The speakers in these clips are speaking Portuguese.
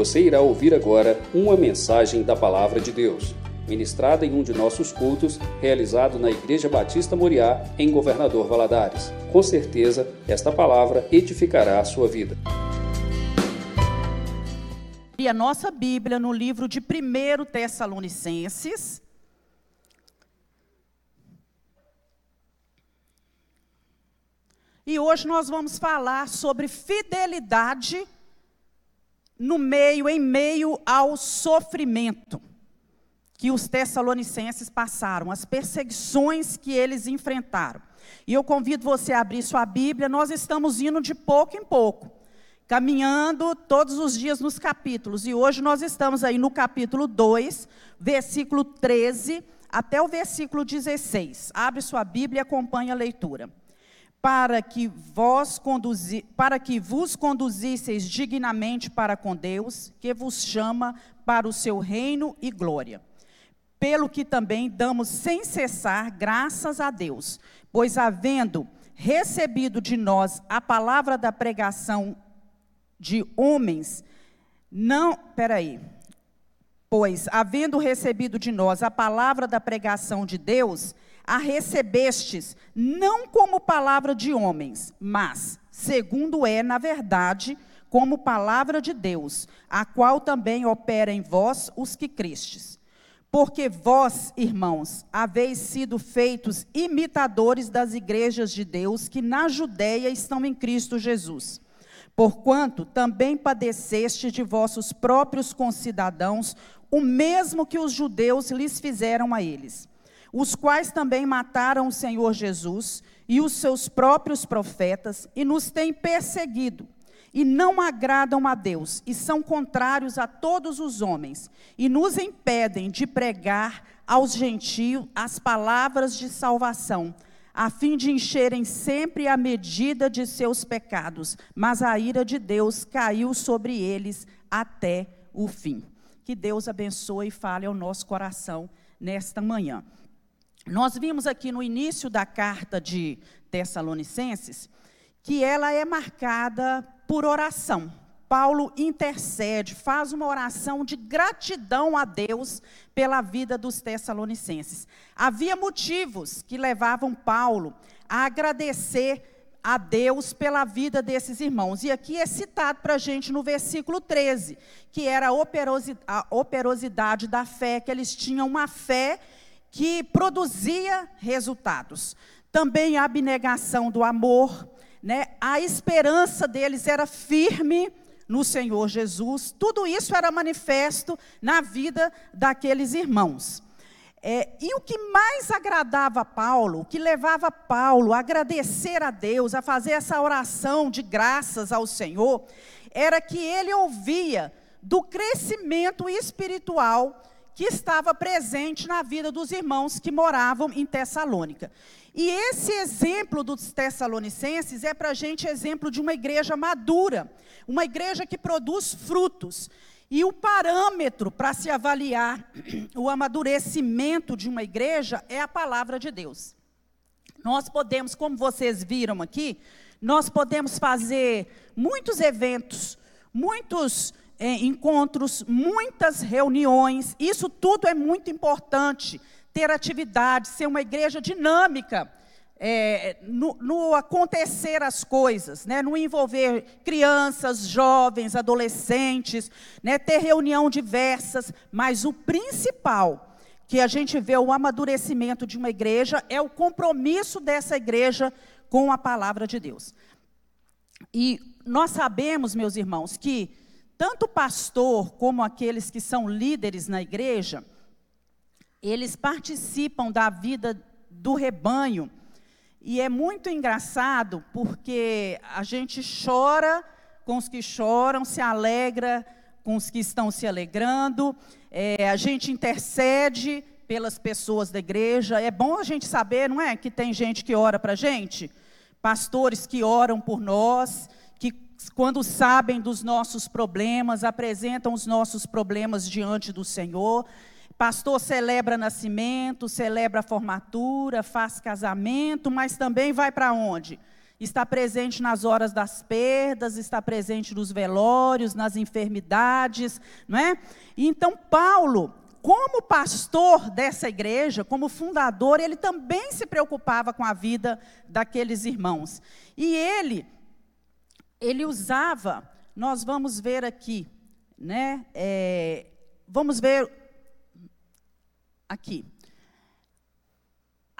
Você irá ouvir agora uma mensagem da Palavra de Deus, ministrada em um de nossos cultos, realizado na Igreja Batista Moriá, em Governador Valadares. Com certeza, esta palavra edificará a sua vida. E a nossa Bíblia no livro de 1 Tessalonicenses. E hoje nós vamos falar sobre fidelidade no meio, em meio ao sofrimento que os tessalonicenses passaram, as perseguições que eles enfrentaram. E eu convido você a abrir sua Bíblia, nós estamos indo de pouco em pouco, caminhando todos os dias nos capítulos. E hoje nós estamos aí no capítulo 2, versículo 13 até o versículo 16. Abre sua Bíblia e acompanhe a leitura para que vós conduzi, para que vos conduzisseis dignamente para com Deus, que vos chama para o seu reino e glória. Pelo que também damos sem cessar graças a Deus, pois havendo recebido de nós a palavra da pregação de homens, não, peraí, pois havendo recebido de nós a palavra da pregação de Deus, a recebestes, não como palavra de homens, mas, segundo é, na verdade, como palavra de Deus, a qual também opera em vós os que crestes. Porque vós, irmãos, haveis sido feitos imitadores das igrejas de Deus que na Judéia estão em Cristo Jesus. Porquanto também padeceste de vossos próprios concidadãos o mesmo que os judeus lhes fizeram a eles os quais também mataram o Senhor Jesus e os seus próprios profetas e nos têm perseguido e não agradam a Deus e são contrários a todos os homens e nos impedem de pregar aos gentios as palavras de salvação, a fim de encherem sempre a medida de seus pecados, mas a ira de Deus caiu sobre eles até o fim. Que Deus abençoe e fale ao nosso coração nesta manhã. Nós vimos aqui no início da carta de Tessalonicenses que ela é marcada por oração. Paulo intercede, faz uma oração de gratidão a Deus pela vida dos Tessalonicenses. Havia motivos que levavam Paulo a agradecer a Deus pela vida desses irmãos. E aqui é citado para a gente no versículo 13, que era a operosidade da fé, que eles tinham uma fé que produzia resultados. Também a abnegação do amor, né? a esperança deles era firme no Senhor Jesus. Tudo isso era manifesto na vida daqueles irmãos. É, e o que mais agradava Paulo, o que levava Paulo a agradecer a Deus, a fazer essa oração de graças ao Senhor, era que ele ouvia do crescimento espiritual que estava presente na vida dos irmãos que moravam em Tessalônica. E esse exemplo dos Tessalonicenses é para a gente exemplo de uma igreja madura, uma igreja que produz frutos. E o parâmetro para se avaliar o amadurecimento de uma igreja é a palavra de Deus. Nós podemos, como vocês viram aqui, nós podemos fazer muitos eventos, muitos é, encontros, muitas reuniões. Isso tudo é muito importante. Ter atividade, ser uma igreja dinâmica. É, no, no, acontecer as coisas, né, no envolver crianças, jovens, adolescentes, né, ter reunião diversas, mas o principal que a gente vê o amadurecimento de uma igreja é o compromisso dessa igreja com a palavra de Deus. E nós sabemos, meus irmãos, que tanto o pastor como aqueles que são líderes na igreja, eles participam da vida do rebanho. E é muito engraçado porque a gente chora com os que choram, se alegra com os que estão se alegrando, é, a gente intercede pelas pessoas da igreja. É bom a gente saber, não é? Que tem gente que ora para a gente, pastores que oram por nós quando sabem dos nossos problemas, apresentam os nossos problemas diante do Senhor. Pastor celebra nascimento, celebra formatura, faz casamento, mas também vai para onde? está presente nas horas das perdas, está presente nos velórios, nas enfermidades, não é? Então Paulo, como pastor dessa igreja, como fundador, ele também se preocupava com a vida daqueles irmãos. E ele, ele usava, nós vamos ver aqui, né? É, vamos ver aqui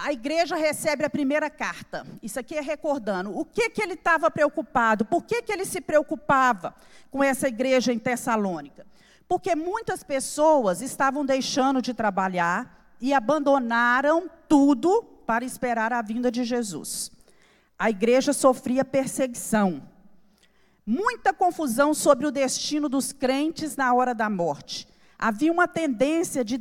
a igreja recebe a primeira carta. Isso aqui é recordando. O que, que ele estava preocupado? Por que, que ele se preocupava com essa igreja em Tessalônica? Porque muitas pessoas estavam deixando de trabalhar e abandonaram tudo para esperar a vinda de Jesus. A igreja sofria perseguição. Muita confusão sobre o destino dos crentes na hora da morte havia uma tendência de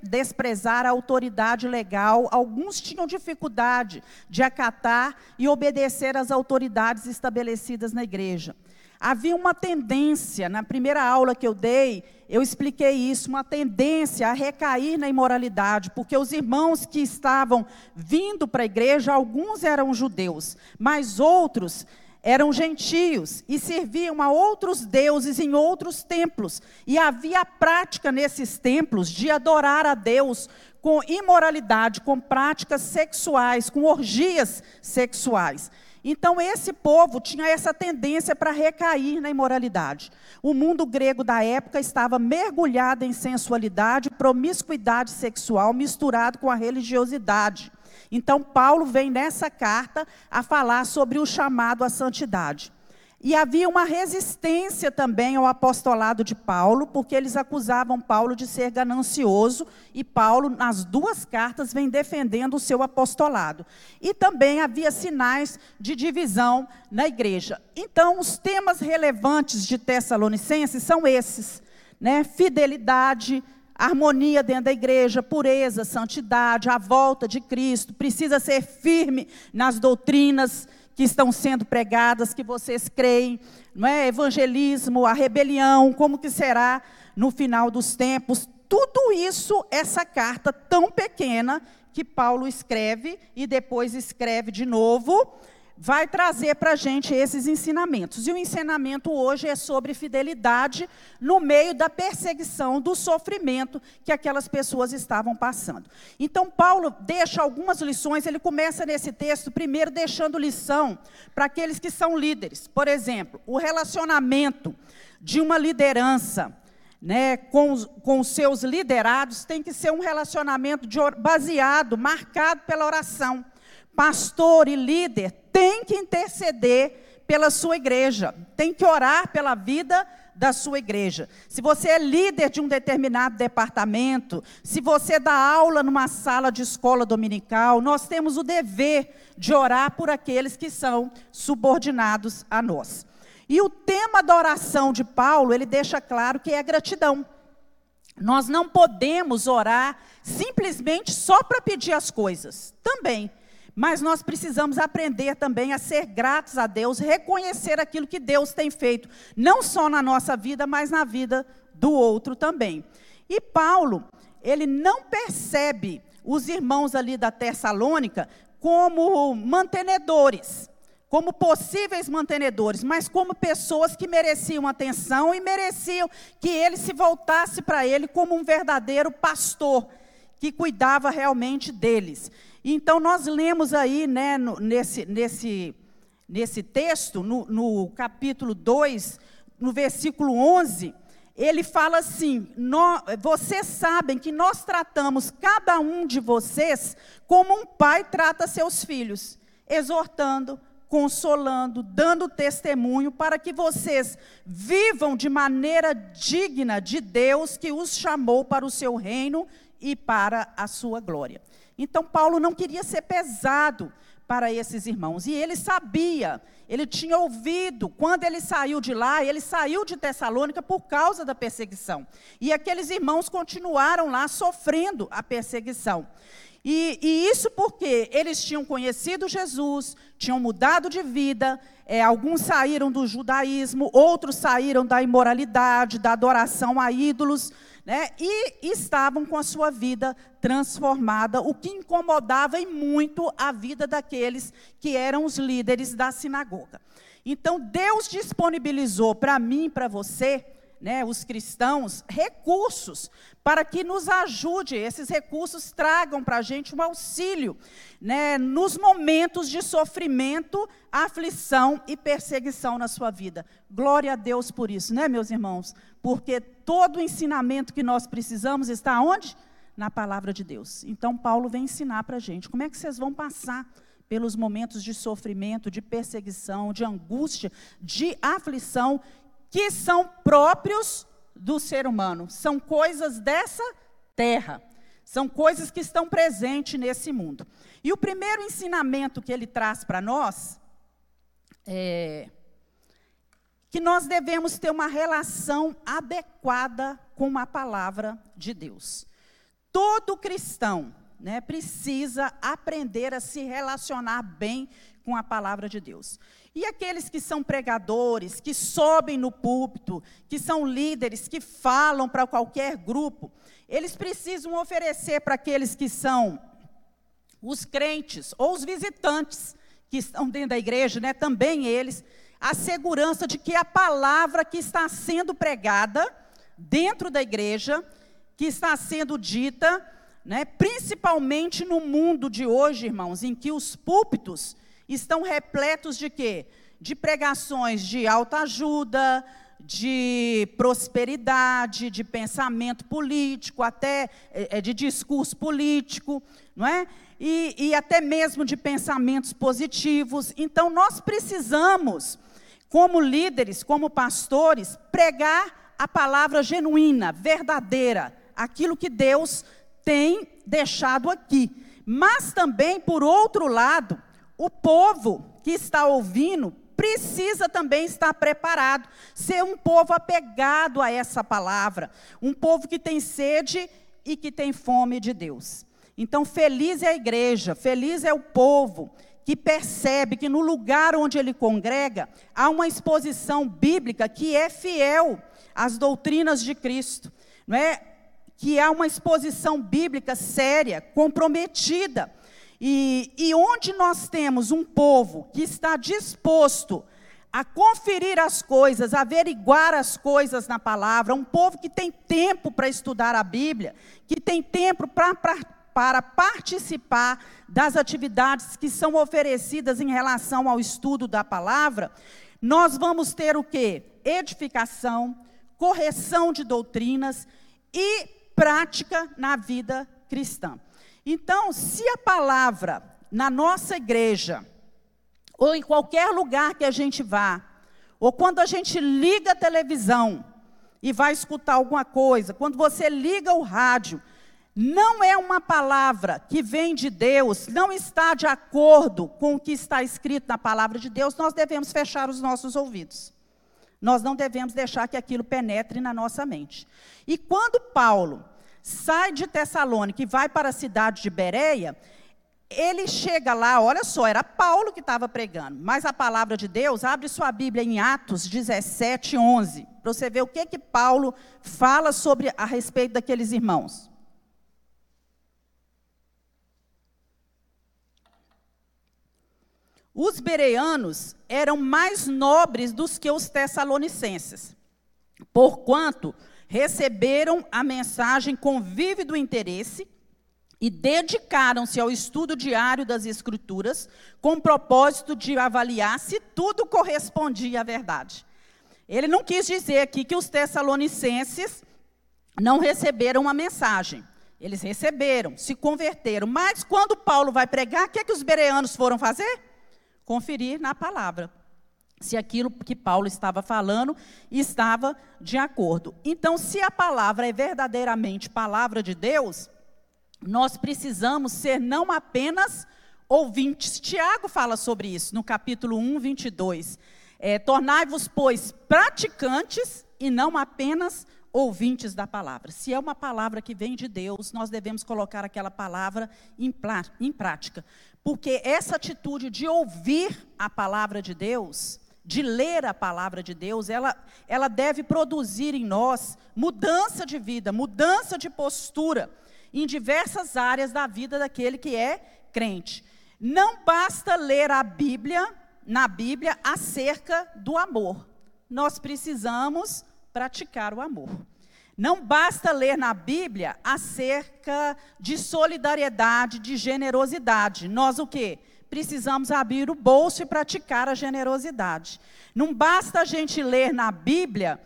desprezar a autoridade legal. Alguns tinham dificuldade de acatar e obedecer às autoridades estabelecidas na igreja. Havia uma tendência, na primeira aula que eu dei, eu expliquei isso, uma tendência a recair na imoralidade, porque os irmãos que estavam vindo para a igreja, alguns eram judeus, mas outros eram gentios e serviam a outros deuses em outros templos. E havia a prática nesses templos de adorar a Deus com imoralidade, com práticas sexuais, com orgias sexuais. Então, esse povo tinha essa tendência para recair na imoralidade. O mundo grego da época estava mergulhado em sensualidade, promiscuidade sexual, misturado com a religiosidade. Então, Paulo vem nessa carta a falar sobre o chamado à santidade. E havia uma resistência também ao apostolado de Paulo, porque eles acusavam Paulo de ser ganancioso, e Paulo, nas duas cartas, vem defendendo o seu apostolado. E também havia sinais de divisão na igreja. Então, os temas relevantes de Tessalonicenses são esses: né? fidelidade, harmonia dentro da igreja, pureza, santidade, a volta de Cristo, precisa ser firme nas doutrinas que estão sendo pregadas, que vocês creem, não é? Evangelismo, a rebelião, como que será no final dos tempos? Tudo isso, essa carta tão pequena que Paulo escreve e depois escreve de novo, vai trazer para a gente esses ensinamentos. E o ensinamento hoje é sobre fidelidade no meio da perseguição, do sofrimento que aquelas pessoas estavam passando. Então, Paulo deixa algumas lições, ele começa nesse texto, primeiro deixando lição para aqueles que são líderes. Por exemplo, o relacionamento de uma liderança. Né, com, os, com seus liderados, tem que ser um relacionamento de, baseado, marcado pela oração pastor e líder tem que interceder pela sua igreja, tem que orar pela vida da sua igreja. Se você é líder de um determinado departamento, se você dá aula numa sala de escola dominical, nós temos o dever de orar por aqueles que são subordinados a nós. E o tema da oração de Paulo, ele deixa claro que é a gratidão. Nós não podemos orar simplesmente só para pedir as coisas. Também. Mas nós precisamos aprender também a ser gratos a Deus, reconhecer aquilo que Deus tem feito, não só na nossa vida, mas na vida do outro também. E Paulo, ele não percebe os irmãos ali da Tessalônica como mantenedores, como possíveis mantenedores, mas como pessoas que mereciam atenção e mereciam que ele se voltasse para ele como um verdadeiro pastor que cuidava realmente deles. Então, nós lemos aí, né, no, nesse, nesse, nesse texto, no, no capítulo 2, no versículo 11, ele fala assim: vocês sabem que nós tratamos cada um de vocês como um pai trata seus filhos, exortando, consolando, dando testemunho para que vocês vivam de maneira digna de Deus que os chamou para o seu reino e para a sua glória. Então, Paulo não queria ser pesado para esses irmãos. E ele sabia, ele tinha ouvido, quando ele saiu de lá, ele saiu de Tessalônica por causa da perseguição. E aqueles irmãos continuaram lá sofrendo a perseguição. E, e isso porque eles tinham conhecido Jesus, tinham mudado de vida, é, alguns saíram do judaísmo, outros saíram da imoralidade, da adoração a ídolos né, e estavam com a sua vida transformada, o que incomodava e muito a vida daqueles que eram os líderes da sinagoga. Então, Deus disponibilizou para mim para você né, os cristãos, recursos para que nos ajude, esses recursos tragam para a gente um auxílio né, nos momentos de sofrimento, aflição e perseguição na sua vida. Glória a Deus por isso, né, meus irmãos? Porque todo o ensinamento que nós precisamos está onde? Na palavra de Deus. Então, Paulo vem ensinar para a gente como é que vocês vão passar pelos momentos de sofrimento, de perseguição, de angústia, de aflição que são próprios do ser humano, são coisas dessa terra, são coisas que estão presentes nesse mundo. E o primeiro ensinamento que ele traz para nós é que nós devemos ter uma relação adequada com a palavra de Deus. Todo cristão né, precisa aprender a se relacionar bem com a palavra de Deus. E aqueles que são pregadores, que sobem no púlpito, que são líderes, que falam para qualquer grupo, eles precisam oferecer para aqueles que são os crentes ou os visitantes que estão dentro da igreja, né, também eles, a segurança de que a palavra que está sendo pregada dentro da igreja, que está sendo dita, né, principalmente no mundo de hoje, irmãos, em que os púlpitos estão repletos de quê? De pregações de autoajuda, de prosperidade, de pensamento político, até é, de discurso político, não é? E, e até mesmo de pensamentos positivos. Então, nós precisamos, como líderes, como pastores, pregar a palavra genuína, verdadeira, aquilo que Deus tem deixado aqui. Mas também, por outro lado, o povo que está ouvindo precisa também estar preparado, ser um povo apegado a essa palavra, um povo que tem sede e que tem fome de Deus. Então, feliz é a igreja, feliz é o povo que percebe que no lugar onde ele congrega há uma exposição bíblica que é fiel às doutrinas de Cristo, não é? Que há uma exposição bíblica séria, comprometida e, e onde nós temos um povo que está disposto a conferir as coisas, a averiguar as coisas na palavra, um povo que tem tempo para estudar a Bíblia, que tem tempo para, participar das atividades que são oferecidas em relação ao estudo da palavra, nós vamos ter o que? Edificação, correção de doutrinas e prática na vida cristã. Então, se a palavra na nossa igreja, ou em qualquer lugar que a gente vá, ou quando a gente liga a televisão e vai escutar alguma coisa, quando você liga o rádio, não é uma palavra que vem de Deus, não está de acordo com o que está escrito na palavra de Deus, nós devemos fechar os nossos ouvidos. Nós não devemos deixar que aquilo penetre na nossa mente. E quando Paulo sai de Tessalônica e vai para a cidade de Bereia, ele chega lá, olha só, era Paulo que estava pregando, mas a palavra de Deus, abre sua Bíblia em Atos 17, 11, para você ver o que que Paulo fala sobre a respeito daqueles irmãos. Os bereanos eram mais nobres dos que os tessalonicenses, porquanto receberam a mensagem com vívido interesse e dedicaram-se ao estudo diário das Escrituras, com o propósito de avaliar se tudo correspondia à verdade. Ele não quis dizer aqui que os tessalonicenses não receberam a mensagem. Eles receberam, se converteram. Mas quando Paulo vai pregar, o que, é que os bereanos foram fazer? Conferir na palavra se aquilo que Paulo estava falando estava de acordo. Então, se a palavra é verdadeiramente palavra de Deus, nós precisamos ser não apenas ouvintes. Tiago fala sobre isso no capítulo 1, 22. É, Tornai-vos, pois, praticantes e não apenas ouvintes da palavra. Se é uma palavra que vem de Deus, nós devemos colocar aquela palavra em, em prática. Porque essa atitude de ouvir a palavra de Deus de ler a palavra de Deus, ela, ela deve produzir em nós mudança de vida, mudança de postura em diversas áreas da vida daquele que é crente. Não basta ler a Bíblia, na Bíblia, acerca do amor. Nós precisamos praticar o amor. Não basta ler na Bíblia acerca de solidariedade, de generosidade. Nós o quê? Precisamos abrir o bolso e praticar a generosidade. Não basta a gente ler na Bíblia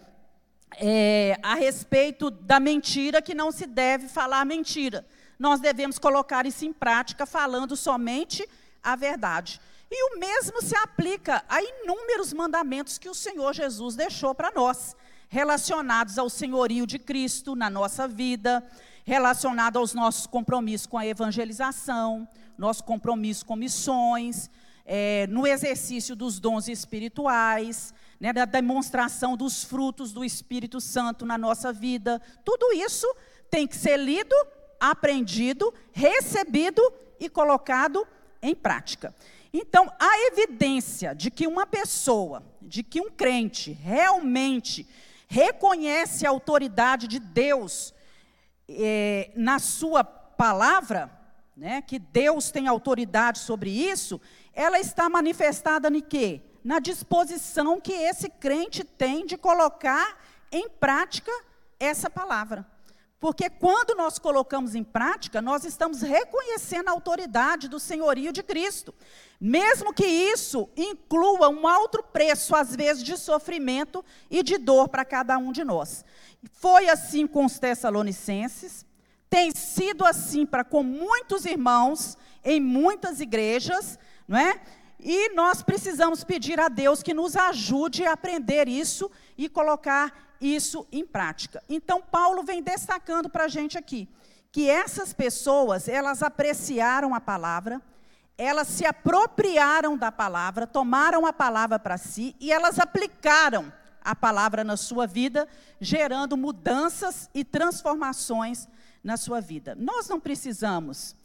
é, a respeito da mentira que não se deve falar mentira. Nós devemos colocar isso em prática falando somente a verdade. E o mesmo se aplica a inúmeros mandamentos que o Senhor Jesus deixou para nós relacionados ao senhorio de Cristo na nossa vida, relacionado aos nossos compromissos com a evangelização, nosso compromisso com missões, é, no exercício dos dons espirituais, né, da demonstração dos frutos do Espírito Santo na nossa vida. Tudo isso tem que ser lido, aprendido, recebido e colocado em prática. Então, a evidência de que uma pessoa, de que um crente realmente reconhece a autoridade de Deus é, na sua palavra, né, que Deus tem autoridade sobre isso, ela está manifestada em quê? Na disposição que esse crente tem de colocar em prática essa palavra. Porque quando nós colocamos em prática, nós estamos reconhecendo a autoridade do senhorio de Cristo. Mesmo que isso inclua um alto preço, às vezes, de sofrimento e de dor para cada um de nós. Foi assim com os Tessalonicenses, tem sido assim para com muitos irmãos em muitas igrejas, não é? E nós precisamos pedir a Deus que nos ajude a aprender isso e colocar isso em prática. Então, Paulo vem destacando para a gente aqui que essas pessoas, elas apreciaram a palavra, elas se apropriaram da palavra, tomaram a palavra para si e elas aplicaram a palavra na sua vida, gerando mudanças e transformações na sua vida. Nós não precisamos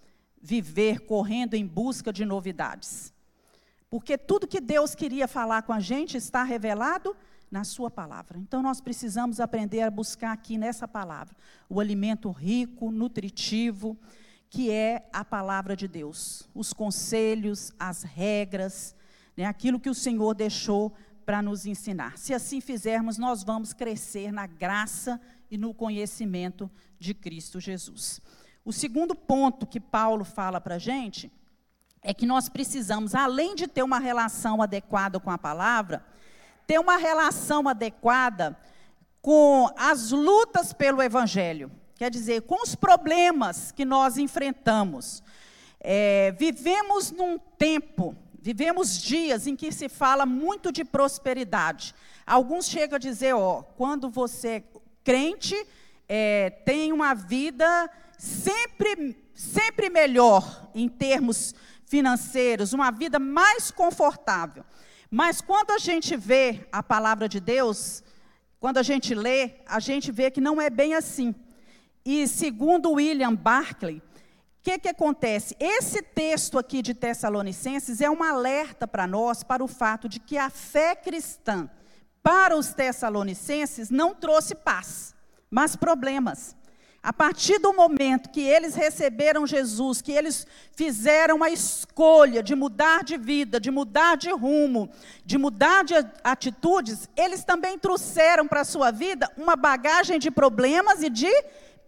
viver correndo em busca de novidades, porque tudo que Deus queria falar com a gente está revelado na sua palavra. Então nós precisamos aprender a buscar aqui nessa palavra o alimento rico, nutritivo, que é a palavra de Deus, os conselhos, as regras, né, aquilo que o Senhor deixou para nos ensinar. Se assim fizermos, nós vamos crescer na graça e no conhecimento de Cristo Jesus. O segundo ponto que Paulo fala para a gente é que nós precisamos, além de ter uma relação adequada com a palavra, ter uma relação adequada com as lutas pelo Evangelho. Quer dizer, com os problemas que nós enfrentamos. É, vivemos num tempo, vivemos dias em que se fala muito de prosperidade. Alguns chegam a dizer, ó, quando você crente, é, tem uma vida sempre, sempre melhor em termos financeiros, uma vida mais confortável. Mas quando a gente vê a palavra de Deus, quando a gente lê, a gente vê que não é bem assim. E segundo William Barclay, o que, que acontece? Esse texto aqui de Tessalonicenses é um alerta para nós para o fato de que a fé cristã para os Tessalonicenses não trouxe paz, mas problemas. A partir do momento que eles receberam Jesus, que eles fizeram a escolha de mudar de vida, de mudar de rumo, de mudar de atitudes, eles também trouxeram para a sua vida uma bagagem de problemas e de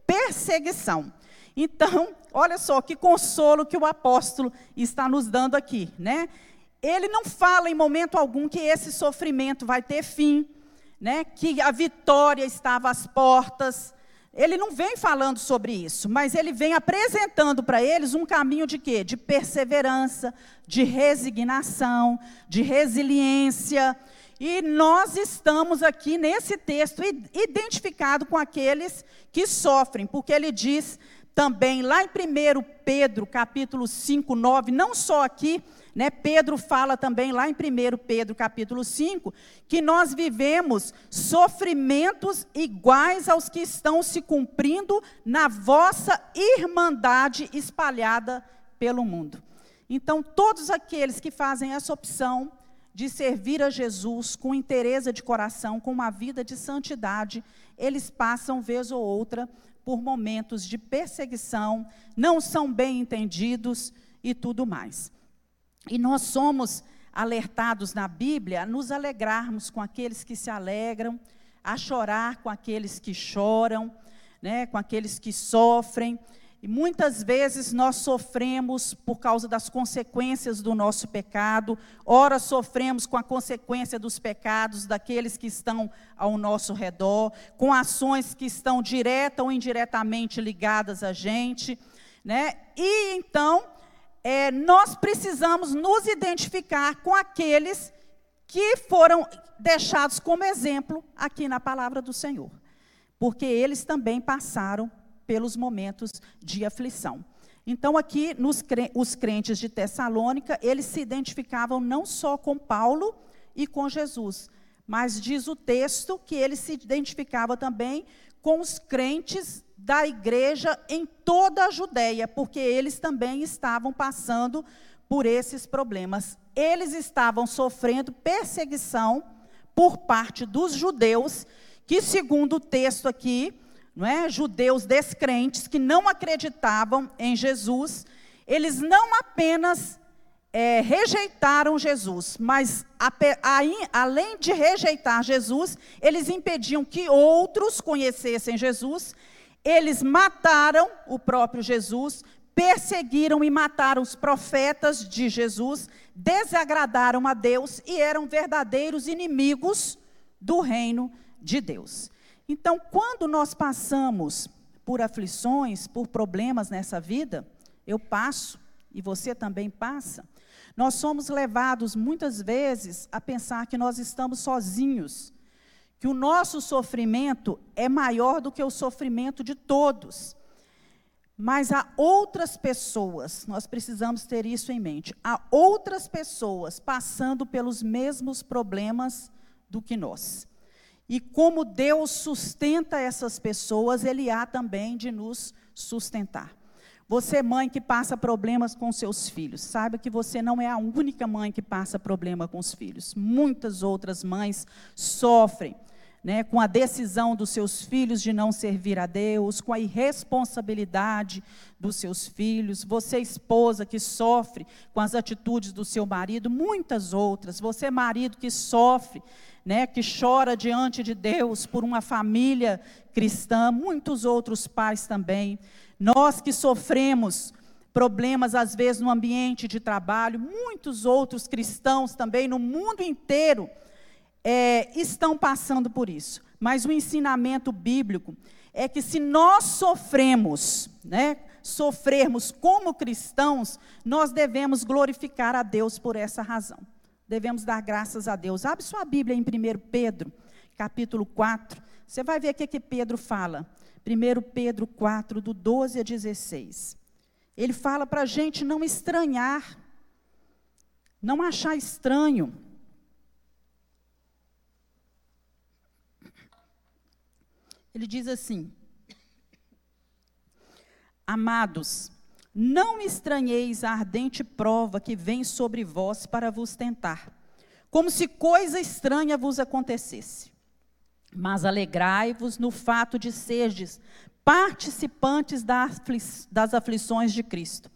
perseguição. Então, olha só que consolo que o apóstolo está nos dando aqui, né? Ele não fala em momento algum que esse sofrimento vai ter fim, né? Que a vitória estava às portas. Ele não vem falando sobre isso, mas ele vem apresentando para eles um caminho de quê? De perseverança, de resignação, de resiliência, e nós estamos aqui nesse texto identificado com aqueles que sofrem, porque ele diz também lá em 1 Pedro, capítulo 5, 9, não só aqui, né, Pedro fala também lá em 1 Pedro, capítulo 5, que nós vivemos sofrimentos iguais aos que estão se cumprindo na vossa irmandade espalhada pelo mundo. Então, todos aqueles que fazem essa opção de servir a Jesus com interesse de coração, com uma vida de santidade, eles passam, vez ou outra, por momentos de perseguição, não são bem entendidos e tudo mais. E nós somos alertados na Bíblia a nos alegrarmos com aqueles que se alegram, a chorar com aqueles que choram, né, com aqueles que sofrem. E muitas vezes nós sofremos por causa das consequências do nosso pecado, ora sofremos com a consequência dos pecados daqueles que estão ao nosso redor, com ações que estão direta ou indiretamente ligadas a gente, né? E então é, nós precisamos nos identificar com aqueles que foram deixados como exemplo aqui na palavra do Senhor, porque eles também passaram pelos momentos de aflição. Então, aqui, nos, os crentes de Tessalônica, eles se identificavam não só com Paulo e com Jesus, mas diz o texto que ele se identificava também com os crentes da igreja em toda a Judéia, porque eles também estavam passando por esses problemas. Eles estavam sofrendo perseguição por parte dos judeus, que, segundo o texto aqui, não é? judeus descrentes que não acreditavam em Jesus, eles não apenas é, rejeitaram Jesus, mas a, a, além de rejeitar Jesus, eles impediam que outros conhecessem Jesus, eles mataram o próprio Jesus, perseguiram e mataram os profetas de Jesus, desagradaram a Deus e eram verdadeiros inimigos do reino de Deus. Então, quando nós passamos por aflições, por problemas nessa vida, eu passo e você também passa, nós somos levados muitas vezes a pensar que nós estamos sozinhos, que o nosso sofrimento é maior do que o sofrimento de todos. Mas há outras pessoas, nós precisamos ter isso em mente, há outras pessoas passando pelos mesmos problemas do que nós. E como Deus sustenta essas pessoas, Ele há também de nos sustentar. Você, mãe que passa problemas com seus filhos, saiba que você não é a única mãe que passa problema com os filhos. Muitas outras mães sofrem né, com a decisão dos seus filhos de não servir a Deus, com a irresponsabilidade dos seus filhos, você, esposa, que sofre com as atitudes do seu marido, muitas outras, você, marido, que sofre né, que chora diante de Deus por uma família cristã, muitos outros pais também. Nós que sofremos problemas, às vezes, no ambiente de trabalho, muitos outros cristãos também no mundo inteiro é, estão passando por isso. Mas o ensinamento bíblico é que se nós sofremos, né, sofrermos como cristãos, nós devemos glorificar a Deus por essa razão devemos dar graças a Deus. Abre sua Bíblia em 1 Pedro, capítulo 4. Você vai ver o que, que Pedro fala. 1 Pedro 4, do 12 a 16. Ele fala para a gente não estranhar, não achar estranho. Ele diz assim: Amados, não estranheis a ardente prova que vem sobre vós para vos tentar, como se coisa estranha vos acontecesse. Mas alegrai-vos no fato de serdes participantes das aflições de Cristo,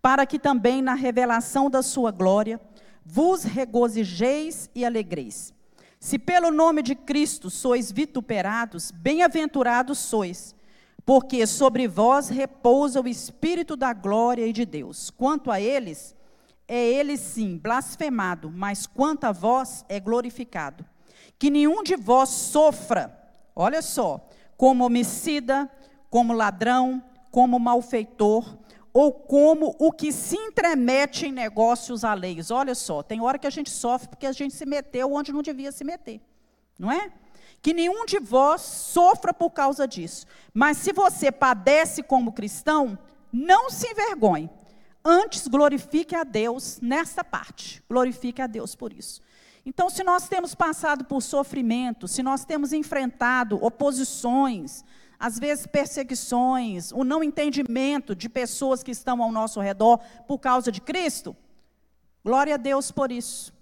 para que também na revelação da sua glória vos regozijeis e alegreis. Se pelo nome de Cristo sois vituperados, bem-aventurados sois porque sobre vós repousa o Espírito da glória e de Deus. Quanto a eles, é ele sim blasfemado, mas quanto a vós é glorificado. Que nenhum de vós sofra, olha só, como homicida, como ladrão, como malfeitor, ou como o que se entremete em negócios alheios. Olha só, tem hora que a gente sofre porque a gente se meteu onde não devia se meter, não é? Que nenhum de vós sofra por causa disso. Mas se você padece como cristão, não se envergonhe. Antes glorifique a Deus nessa parte. Glorifique a Deus por isso. Então, se nós temos passado por sofrimento, se nós temos enfrentado oposições, às vezes perseguições, o não entendimento de pessoas que estão ao nosso redor por causa de Cristo, glória a Deus por isso.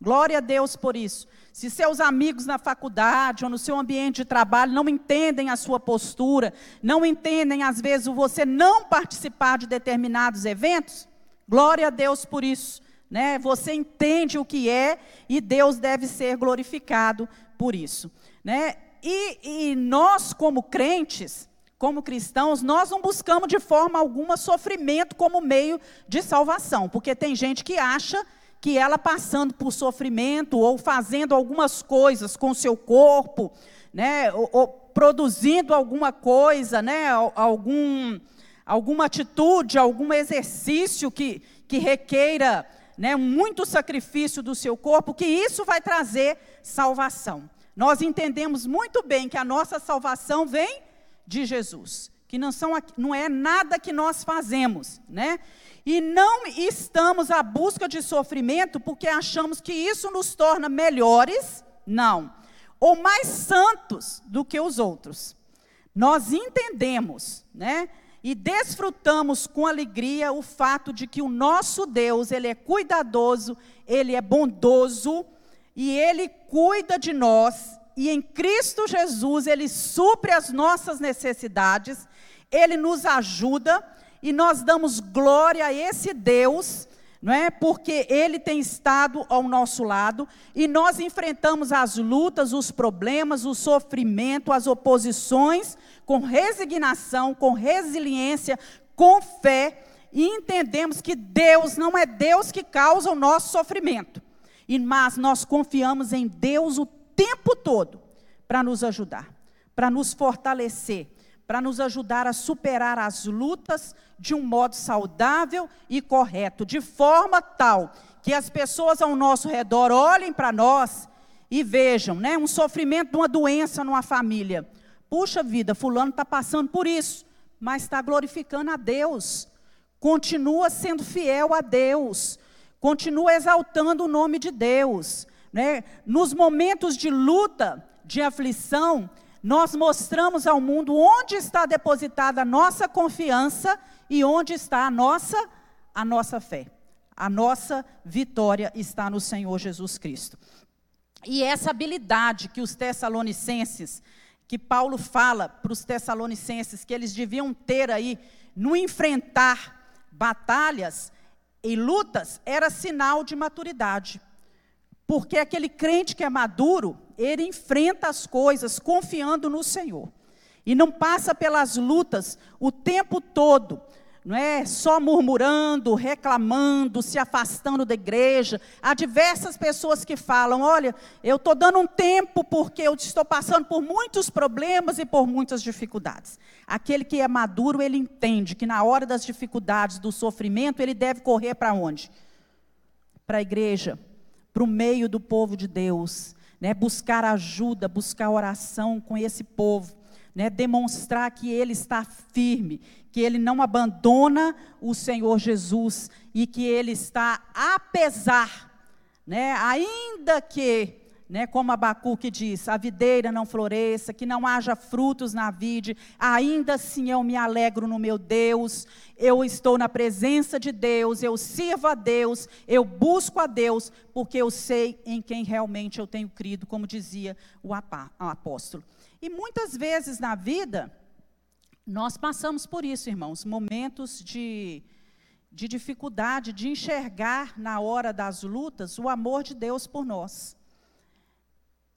Glória a Deus por isso. Se seus amigos na faculdade ou no seu ambiente de trabalho não entendem a sua postura, não entendem, às vezes, você não participar de determinados eventos, glória a Deus por isso. Né? Você entende o que é e Deus deve ser glorificado por isso. Né? E, e nós, como crentes, como cristãos, nós não buscamos de forma alguma sofrimento como meio de salvação, porque tem gente que acha que ela passando por sofrimento ou fazendo algumas coisas com seu corpo, né, ou, ou produzindo alguma coisa, né, algum, alguma atitude, algum exercício que, que requeira né, muito sacrifício do seu corpo, que isso vai trazer salvação. Nós entendemos muito bem que a nossa salvação vem de Jesus, que não, são, não é nada que nós fazemos, né? E não estamos à busca de sofrimento porque achamos que isso nos torna melhores, não, ou mais santos do que os outros. Nós entendemos, né? E desfrutamos com alegria o fato de que o nosso Deus, ele é cuidadoso, ele é bondoso e ele cuida de nós e em Cristo Jesus Ele supre as nossas necessidades, Ele nos ajuda e nós damos glória a esse Deus, não é? Porque Ele tem estado ao nosso lado e nós enfrentamos as lutas, os problemas, o sofrimento, as oposições com resignação, com resiliência, com fé e entendemos que Deus não é Deus que causa o nosso sofrimento. E, mas nós confiamos em Deus o tempo todo para nos ajudar, para nos fortalecer, para nos ajudar a superar as lutas de um modo saudável e correto, de forma tal que as pessoas ao nosso redor olhem para nós e vejam, né, um sofrimento de uma doença numa família. Puxa vida, fulano está passando por isso, mas está glorificando a Deus, continua sendo fiel a Deus, continua exaltando o nome de Deus. Né? Nos momentos de luta, de aflição, nós mostramos ao mundo onde está depositada a nossa confiança e onde está a nossa, a nossa fé. A nossa vitória está no Senhor Jesus Cristo. E essa habilidade que os tessalonicenses, que Paulo fala para os tessalonicenses que eles deviam ter aí no enfrentar batalhas e lutas, era sinal de maturidade. Porque aquele crente que é maduro, ele enfrenta as coisas confiando no Senhor. E não passa pelas lutas o tempo todo, não é só murmurando, reclamando, se afastando da igreja. Há diversas pessoas que falam: olha, eu estou dando um tempo porque eu estou passando por muitos problemas e por muitas dificuldades. Aquele que é maduro, ele entende que na hora das dificuldades, do sofrimento, ele deve correr para onde? Para a igreja, para o meio do povo de Deus, né? buscar ajuda, buscar oração com esse povo, né? demonstrar que ele está firme, que ele não abandona o Senhor Jesus e que ele está, apesar, né? ainda que né, como Abacuque diz, a videira não floresça, que não haja frutos na vide, ainda assim eu me alegro no meu Deus, eu estou na presença de Deus, eu sirvo a Deus, eu busco a Deus, porque eu sei em quem realmente eu tenho crido, como dizia o apóstolo. E muitas vezes na vida, nós passamos por isso, irmãos, momentos de, de dificuldade, de enxergar na hora das lutas o amor de Deus por nós.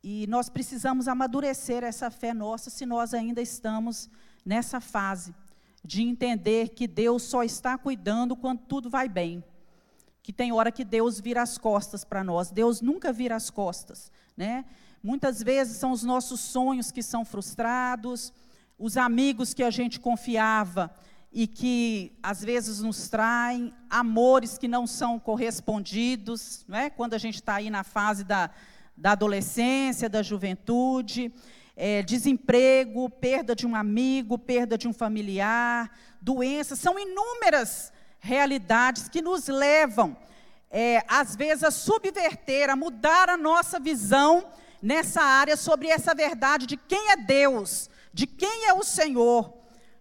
E nós precisamos amadurecer essa fé nossa se nós ainda estamos nessa fase de entender que Deus só está cuidando quando tudo vai bem. Que tem hora que Deus vira as costas para nós. Deus nunca vira as costas, né? Muitas vezes são os nossos sonhos que são frustrados, os amigos que a gente confiava e que às vezes nos traem, amores que não são correspondidos, não é? Quando a gente está aí na fase da, da adolescência, da juventude, é, desemprego, perda de um amigo, perda de um familiar, doenças, são inúmeras realidades que nos levam, é, às vezes, a subverter, a mudar a nossa visão nessa área sobre essa verdade de quem é Deus, de quem é o Senhor,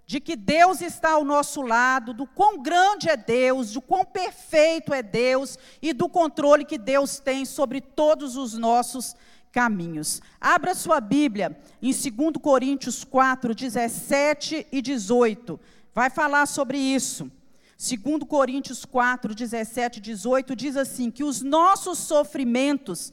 de que Deus está ao nosso lado, do quão grande é Deus, do quão perfeito é Deus e do controle que Deus tem sobre todos os nossos caminhos. Abra sua Bíblia em 2 Coríntios 4, 17 e 18. Vai falar sobre isso. 2 Coríntios 4, 17 e 18 diz assim: que os nossos sofrimentos,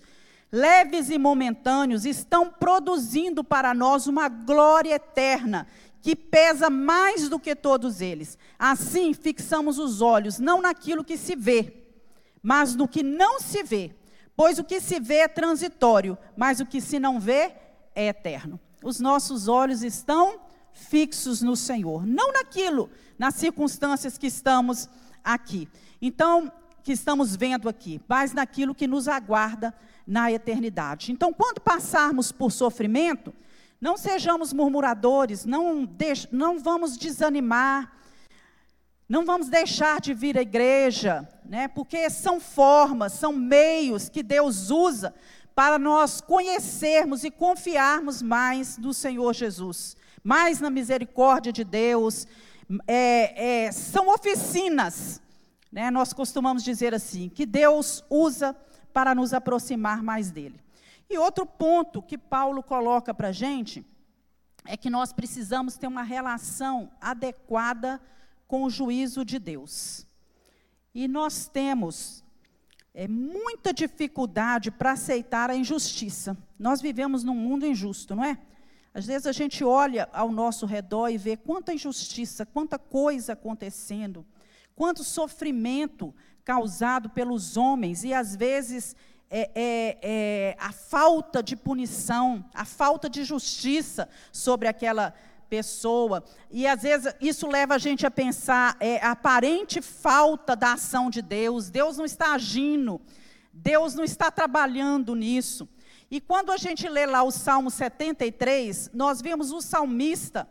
leves e momentâneos, estão produzindo para nós uma glória eterna que pesa mais do que todos eles. Assim, fixamos os olhos não naquilo que se vê, mas no que não se vê. Pois o que se vê é transitório, mas o que se não vê é eterno. Os nossos olhos estão fixos no Senhor, não naquilo, nas circunstâncias que estamos aqui. Então, que estamos vendo aqui, mas naquilo que nos aguarda na eternidade. Então, quando passarmos por sofrimento, não sejamos murmuradores, não, deix, não vamos desanimar, não vamos deixar de vir à igreja, né, porque são formas, são meios que Deus usa para nós conhecermos e confiarmos mais no Senhor Jesus, mais na misericórdia de Deus. É, é, são oficinas, né, nós costumamos dizer assim, que Deus usa para nos aproximar mais dele. E outro ponto que Paulo coloca para a gente é que nós precisamos ter uma relação adequada com o juízo de Deus. E nós temos é, muita dificuldade para aceitar a injustiça. Nós vivemos num mundo injusto, não é? Às vezes a gente olha ao nosso redor e vê quanta injustiça, quanta coisa acontecendo, quanto sofrimento causado pelos homens, e às vezes é, é, é, a falta de punição, a falta de justiça sobre aquela pessoa. E às vezes isso leva a gente a pensar é, a aparente falta da ação de Deus. Deus não está agindo, Deus não está trabalhando nisso. E quando a gente lê lá o Salmo 73, nós vemos o salmista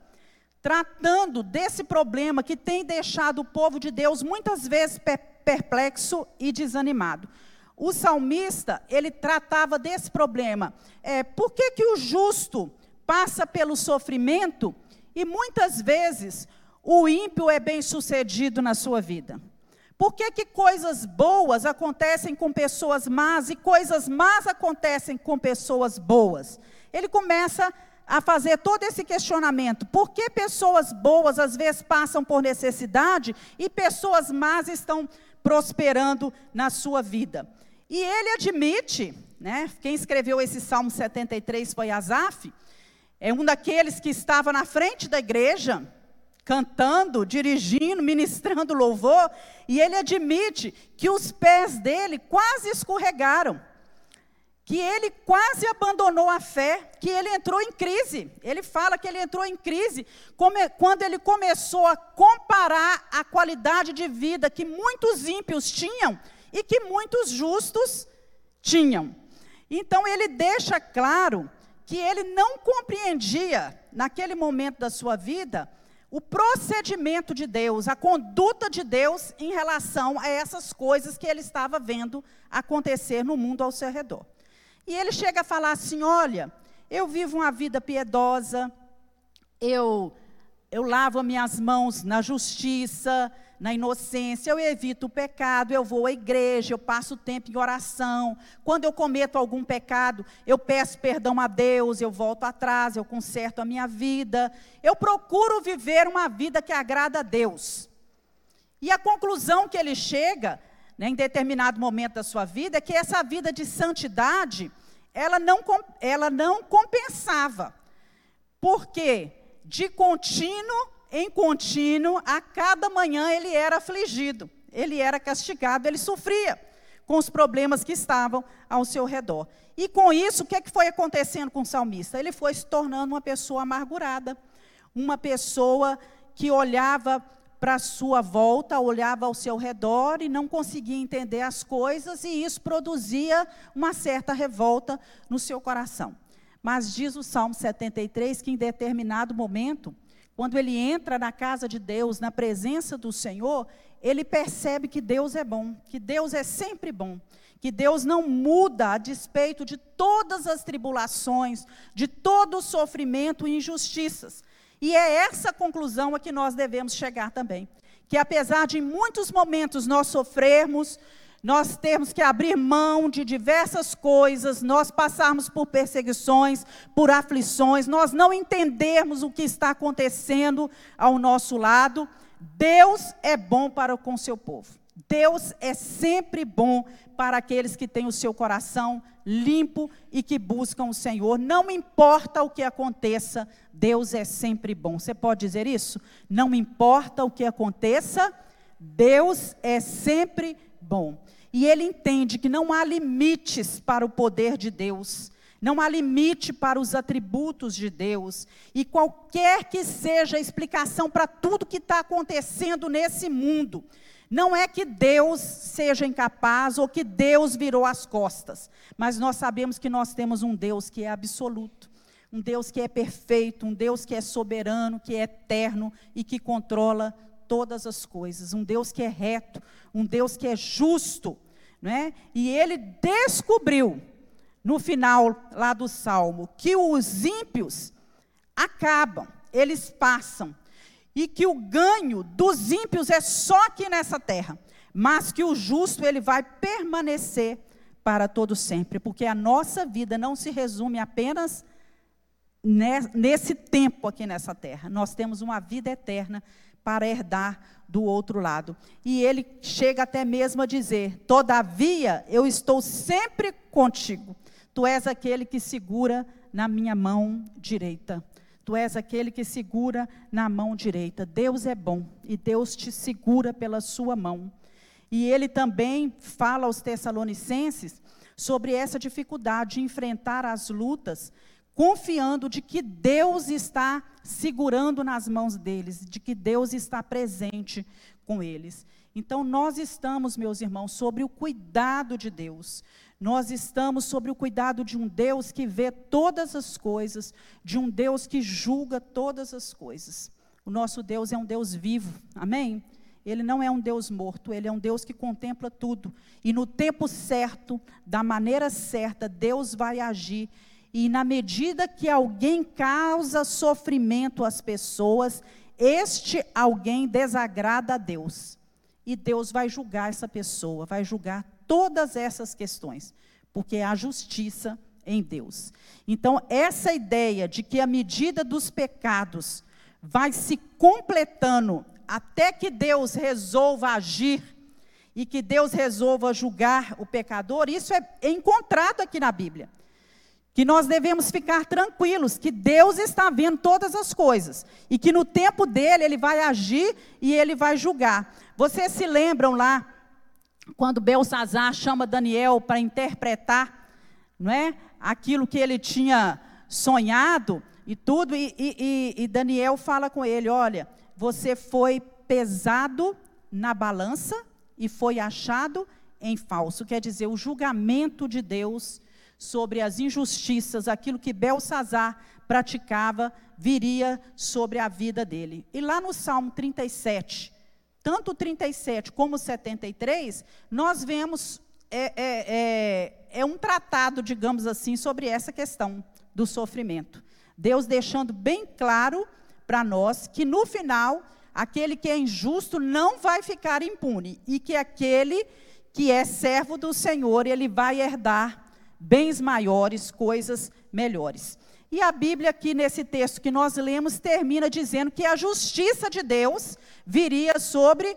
tratando desse problema que tem deixado o povo de Deus muitas vezes perplexo e desanimado. O salmista, ele tratava desse problema. É, por que, que o justo passa pelo sofrimento e muitas vezes o ímpio é bem sucedido na sua vida? Por que, que coisas boas acontecem com pessoas más e coisas más acontecem com pessoas boas? Ele começa a fazer todo esse questionamento. Por que pessoas boas às vezes passam por necessidade e pessoas más estão prosperando na sua vida? E ele admite, né, quem escreveu esse Salmo 73 foi Asaf, é um daqueles que estava na frente da igreja, cantando, dirigindo, ministrando louvor, e ele admite que os pés dele quase escorregaram, que ele quase abandonou a fé, que ele entrou em crise. Ele fala que ele entrou em crise quando ele começou a comparar a qualidade de vida que muitos ímpios tinham e que muitos justos tinham. Então ele deixa claro que ele não compreendia, naquele momento da sua vida, o procedimento de Deus, a conduta de Deus em relação a essas coisas que ele estava vendo acontecer no mundo ao seu redor. E ele chega a falar assim: olha, eu vivo uma vida piedosa, eu, eu lavo minhas mãos na justiça, na inocência, eu evito o pecado, eu vou à igreja, eu passo tempo em oração. Quando eu cometo algum pecado, eu peço perdão a Deus, eu volto atrás, eu conserto a minha vida. Eu procuro viver uma vida que agrada a Deus. E a conclusão que ele chega, né, em determinado momento da sua vida, é que essa vida de santidade, ela não, ela não compensava. Porque de contínuo em contínuo, a cada manhã ele era afligido, ele era castigado, ele sofria com os problemas que estavam ao seu redor. E com isso, o que, é que foi acontecendo com o salmista? Ele foi se tornando uma pessoa amargurada, uma pessoa que olhava para a sua volta, olhava ao seu redor e não conseguia entender as coisas, e isso produzia uma certa revolta no seu coração. Mas diz o Salmo 73 que em determinado momento, quando ele entra na casa de Deus, na presença do Senhor, ele percebe que Deus é bom, que Deus é sempre bom, que Deus não muda a despeito de todas as tribulações, de todo o sofrimento e injustiças. E é essa conclusão a que nós devemos chegar também. Que apesar de em muitos momentos nós sofrermos, nós termos que abrir mão de diversas coisas, nós passarmos por perseguições, por aflições, nós não entendermos o que está acontecendo ao nosso lado, Deus é bom para com seu povo. Deus é sempre bom para aqueles que têm o seu coração limpo e que buscam o Senhor. Não importa o que aconteça, Deus é sempre bom. Você pode dizer isso? Não importa o que aconteça, Deus é sempre bom. E ele entende que não há limites para o poder de Deus. Não há limite para os atributos de Deus. E qualquer que seja a explicação para tudo que está acontecendo nesse mundo, não é que Deus seja incapaz ou que Deus virou as costas, mas nós sabemos que nós temos um Deus que é absoluto, um Deus que é perfeito, um Deus que é soberano, que é eterno e que controla todas as coisas, um Deus que é reto, um Deus que é justo, não é? E ele descobriu no final lá do salmo, que os ímpios acabam, eles passam, e que o ganho dos ímpios é só aqui nessa terra, mas que o justo ele vai permanecer para todo sempre, porque a nossa vida não se resume apenas nesse tempo aqui nessa terra. Nós temos uma vida eterna para herdar do outro lado. E ele chega até mesmo a dizer: Todavia, eu estou sempre contigo. Tu és aquele que segura na minha mão direita. Tu és aquele que segura na mão direita. Deus é bom e Deus te segura pela sua mão. E ele também fala aos Tessalonicenses sobre essa dificuldade de enfrentar as lutas, confiando de que Deus está segurando nas mãos deles, de que Deus está presente com eles. Então, nós estamos, meus irmãos, sobre o cuidado de Deus. Nós estamos sobre o cuidado de um Deus que vê todas as coisas, de um Deus que julga todas as coisas. O nosso Deus é um Deus vivo, amém? Ele não é um Deus morto, ele é um Deus que contempla tudo. E no tempo certo, da maneira certa, Deus vai agir. E na medida que alguém causa sofrimento às pessoas, este alguém desagrada a Deus. E Deus vai julgar essa pessoa, vai julgar todas essas questões, porque há justiça em Deus. Então, essa ideia de que a medida dos pecados vai se completando até que Deus resolva agir e que Deus resolva julgar o pecador, isso é encontrado aqui na Bíblia. Que nós devemos ficar tranquilos, que Deus está vendo todas as coisas e que no tempo dele ele vai agir e ele vai julgar. Vocês se lembram lá quando Belsazar chama Daniel para interpretar, não é, aquilo que ele tinha sonhado e tudo, e, e, e Daniel fala com ele: olha, você foi pesado na balança e foi achado em falso. Quer dizer, o julgamento de Deus sobre as injustiças, aquilo que Belsazar praticava, viria sobre a vida dele. E lá no Salmo 37, tanto o 37 como o 73, nós vemos, é, é, é, é um tratado, digamos assim, sobre essa questão do sofrimento. Deus deixando bem claro para nós que no final, aquele que é injusto não vai ficar impune, e que aquele que é servo do Senhor, ele vai herdar bens maiores, coisas melhores. E a Bíblia, aqui nesse texto que nós lemos, termina dizendo que a justiça de Deus viria sobre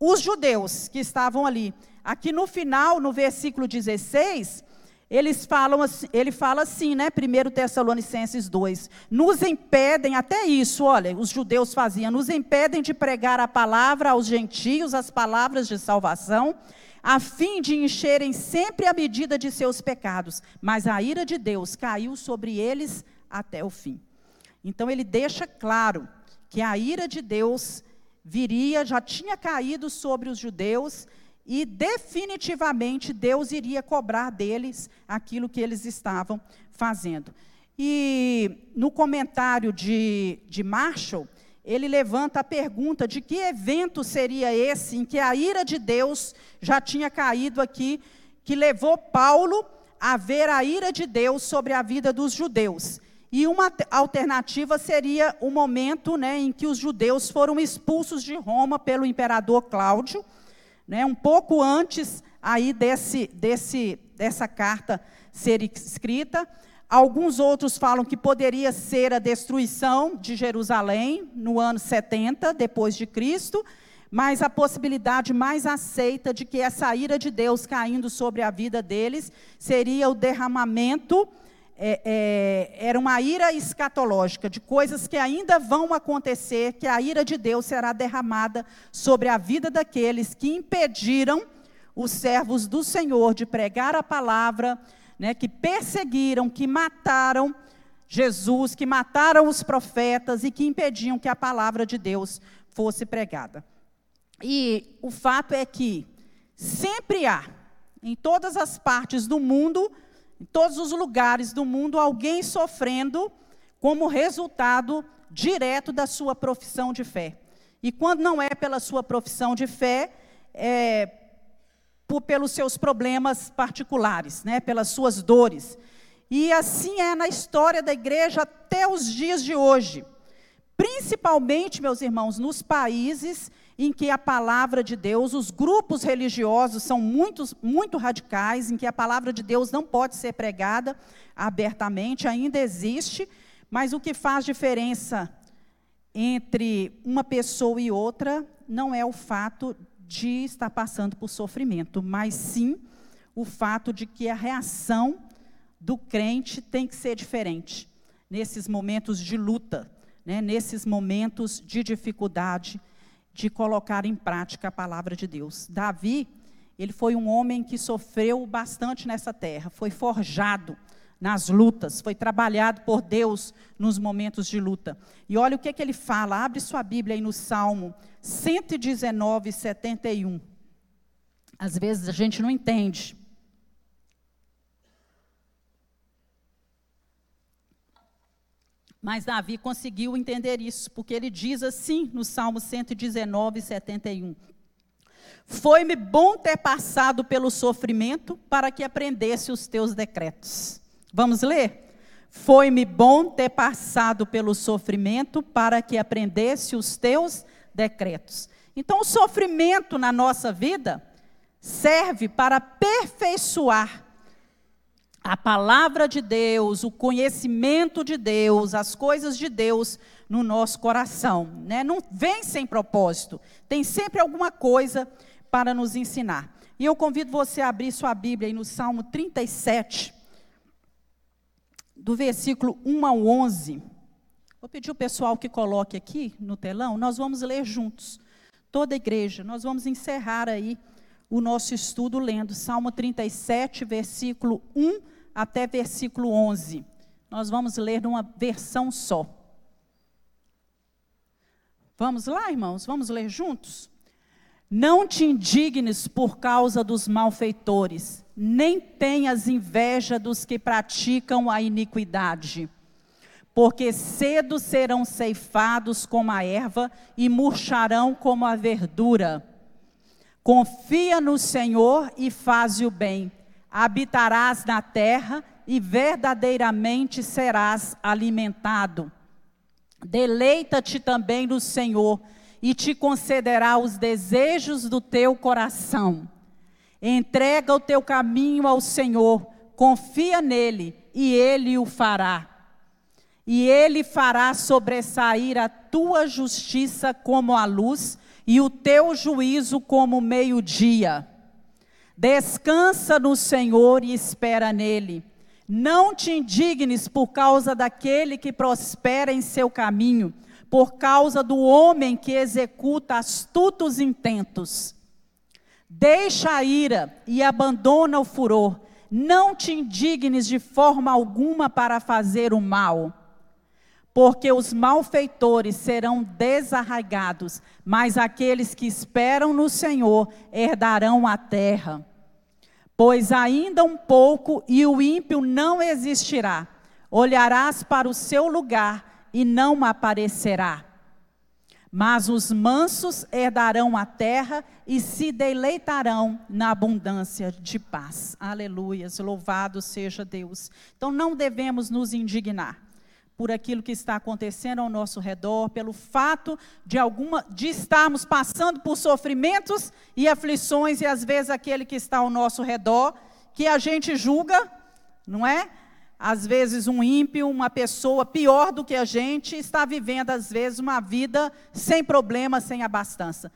os judeus que estavam ali. Aqui no final, no versículo 16, eles falam ele fala assim, né? 1 Tessalonicenses 2. Nos impedem, até isso, olha, os judeus faziam, nos impedem de pregar a palavra aos gentios, as palavras de salvação, a fim de encherem sempre a medida de seus pecados. Mas a ira de Deus caiu sobre eles até o fim. Então ele deixa claro que a ira de Deus viria, já tinha caído sobre os judeus e definitivamente Deus iria cobrar deles aquilo que eles estavam fazendo. E no comentário de, de Marshall, ele levanta a pergunta de que evento seria esse em que a ira de Deus já tinha caído aqui, que levou Paulo a ver a ira de Deus sobre a vida dos judeus. E uma alternativa seria o momento né, em que os judeus foram expulsos de Roma pelo imperador Cláudio, né, um pouco antes aí desse, desse, dessa carta ser escrita. Alguns outros falam que poderia ser a destruição de Jerusalém no ano 70 depois de Cristo, mas a possibilidade mais aceita de que essa ira de Deus caindo sobre a vida deles seria o derramamento é, é, era uma ira escatológica, de coisas que ainda vão acontecer, que a ira de Deus será derramada sobre a vida daqueles que impediram os servos do Senhor de pregar a palavra, né, que perseguiram, que mataram Jesus, que mataram os profetas e que impediam que a palavra de Deus fosse pregada. E o fato é que sempre há, em todas as partes do mundo, em todos os lugares do mundo, alguém sofrendo como resultado direto da sua profissão de fé. E quando não é pela sua profissão de fé, é por, pelos seus problemas particulares, né, pelas suas dores. E assim é na história da igreja até os dias de hoje. Principalmente, meus irmãos, nos países em que a palavra de Deus, os grupos religiosos são muito, muito radicais, em que a palavra de Deus não pode ser pregada abertamente, ainda existe, mas o que faz diferença entre uma pessoa e outra não é o fato de estar passando por sofrimento, mas sim o fato de que a reação do crente tem que ser diferente nesses momentos de luta, né, nesses momentos de dificuldade de colocar em prática a palavra de Deus. Davi, ele foi um homem que sofreu bastante nessa terra, foi forjado nas lutas, foi trabalhado por Deus nos momentos de luta. E olha o que, é que ele fala, abre sua Bíblia aí no Salmo 119, 71. Às vezes a gente não entende. Mas Davi conseguiu entender isso, porque ele diz assim no Salmo 119, 71. Foi-me bom ter passado pelo sofrimento para que aprendesse os teus decretos. Vamos ler? Foi-me bom ter passado pelo sofrimento para que aprendesse os teus decretos. Então, o sofrimento na nossa vida serve para aperfeiçoar a palavra de Deus, o conhecimento de Deus, as coisas de Deus no nosso coração. Né? Não vem sem propósito, tem sempre alguma coisa para nos ensinar. E eu convido você a abrir sua Bíblia aí no Salmo 37, do versículo 1 ao 11. Vou pedir o pessoal que coloque aqui no telão, nós vamos ler juntos, toda a igreja. Nós vamos encerrar aí o nosso estudo lendo Salmo 37, versículo 1 até versículo 11. Nós vamos ler numa versão só. Vamos lá, irmãos? Vamos ler juntos? Não te indignes por causa dos malfeitores, nem tenhas inveja dos que praticam a iniquidade, porque cedo serão ceifados como a erva e murcharão como a verdura. Confia no Senhor e faze o bem habitarás na terra e verdadeiramente serás alimentado. Deleita-te também no Senhor e te concederá os desejos do teu coração. Entrega o teu caminho ao Senhor, confia nele e ele o fará. E ele fará sobressair a tua justiça como a luz e o teu juízo como meio-dia. Descansa no Senhor e espera nele. Não te indignes por causa daquele que prospera em seu caminho, por causa do homem que executa astutos intentos. Deixa a ira e abandona o furor. Não te indignes de forma alguma para fazer o mal, porque os malfeitores serão desarraigados, mas aqueles que esperam no Senhor herdarão a terra. Pois ainda um pouco e o ímpio não existirá. Olharás para o seu lugar e não aparecerá. Mas os mansos herdarão a terra e se deleitarão na abundância de paz. Aleluias, louvado seja Deus. Então não devemos nos indignar. por aquilo que está acontecendo ao nosso redor, pelo fato de alguma de estarmos passando por sofrimentos e aflições e às vezes aquele que está ao nosso redor, que a gente julga, não é? Às vezes um ímpio, uma pessoa pior do que a gente, está vivendo às vezes uma vida sem problema, sem abastança.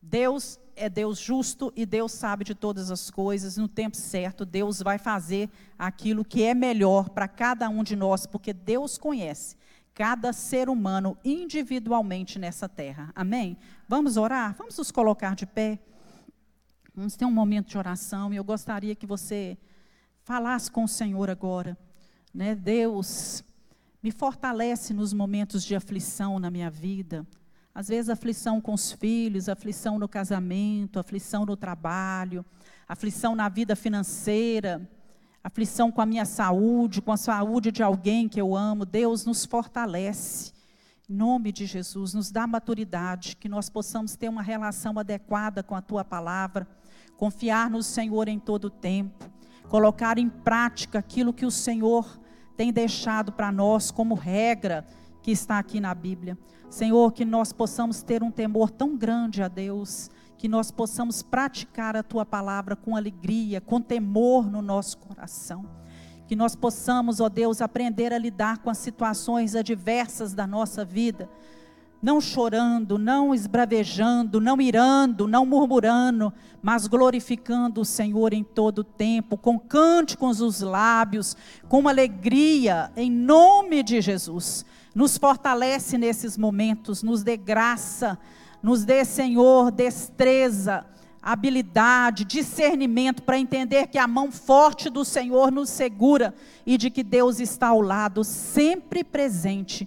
Deus é Deus justo e Deus sabe de todas as coisas. No tempo certo, Deus vai fazer aquilo que é melhor para cada um de nós, porque Deus conhece cada ser humano individualmente nessa terra. Amém? Vamos orar? Vamos nos colocar de pé. Vamos ter um momento de oração e eu gostaria que você falasse com o Senhor agora. Né? Deus, me fortalece nos momentos de aflição na minha vida. Às vezes, aflição com os filhos, aflição no casamento, aflição no trabalho, aflição na vida financeira, aflição com a minha saúde, com a saúde de alguém que eu amo. Deus nos fortalece. Em nome de Jesus, nos dá maturidade, que nós possamos ter uma relação adequada com a tua palavra, confiar no Senhor em todo o tempo, colocar em prática aquilo que o Senhor tem deixado para nós como regra que está aqui na Bíblia. Senhor, que nós possamos ter um temor tão grande a Deus, que nós possamos praticar a tua palavra com alegria, com temor no nosso coração. Que nós possamos, ó Deus, aprender a lidar com as situações adversas da nossa vida, não chorando, não esbravejando, não irando, não murmurando, mas glorificando o Senhor em todo o tempo, com cânticos nos lábios, com alegria, em nome de Jesus nos fortalece nesses momentos, nos dê graça, nos dê, Senhor, destreza, habilidade, discernimento para entender que a mão forte do Senhor nos segura e de que Deus está ao lado, sempre presente.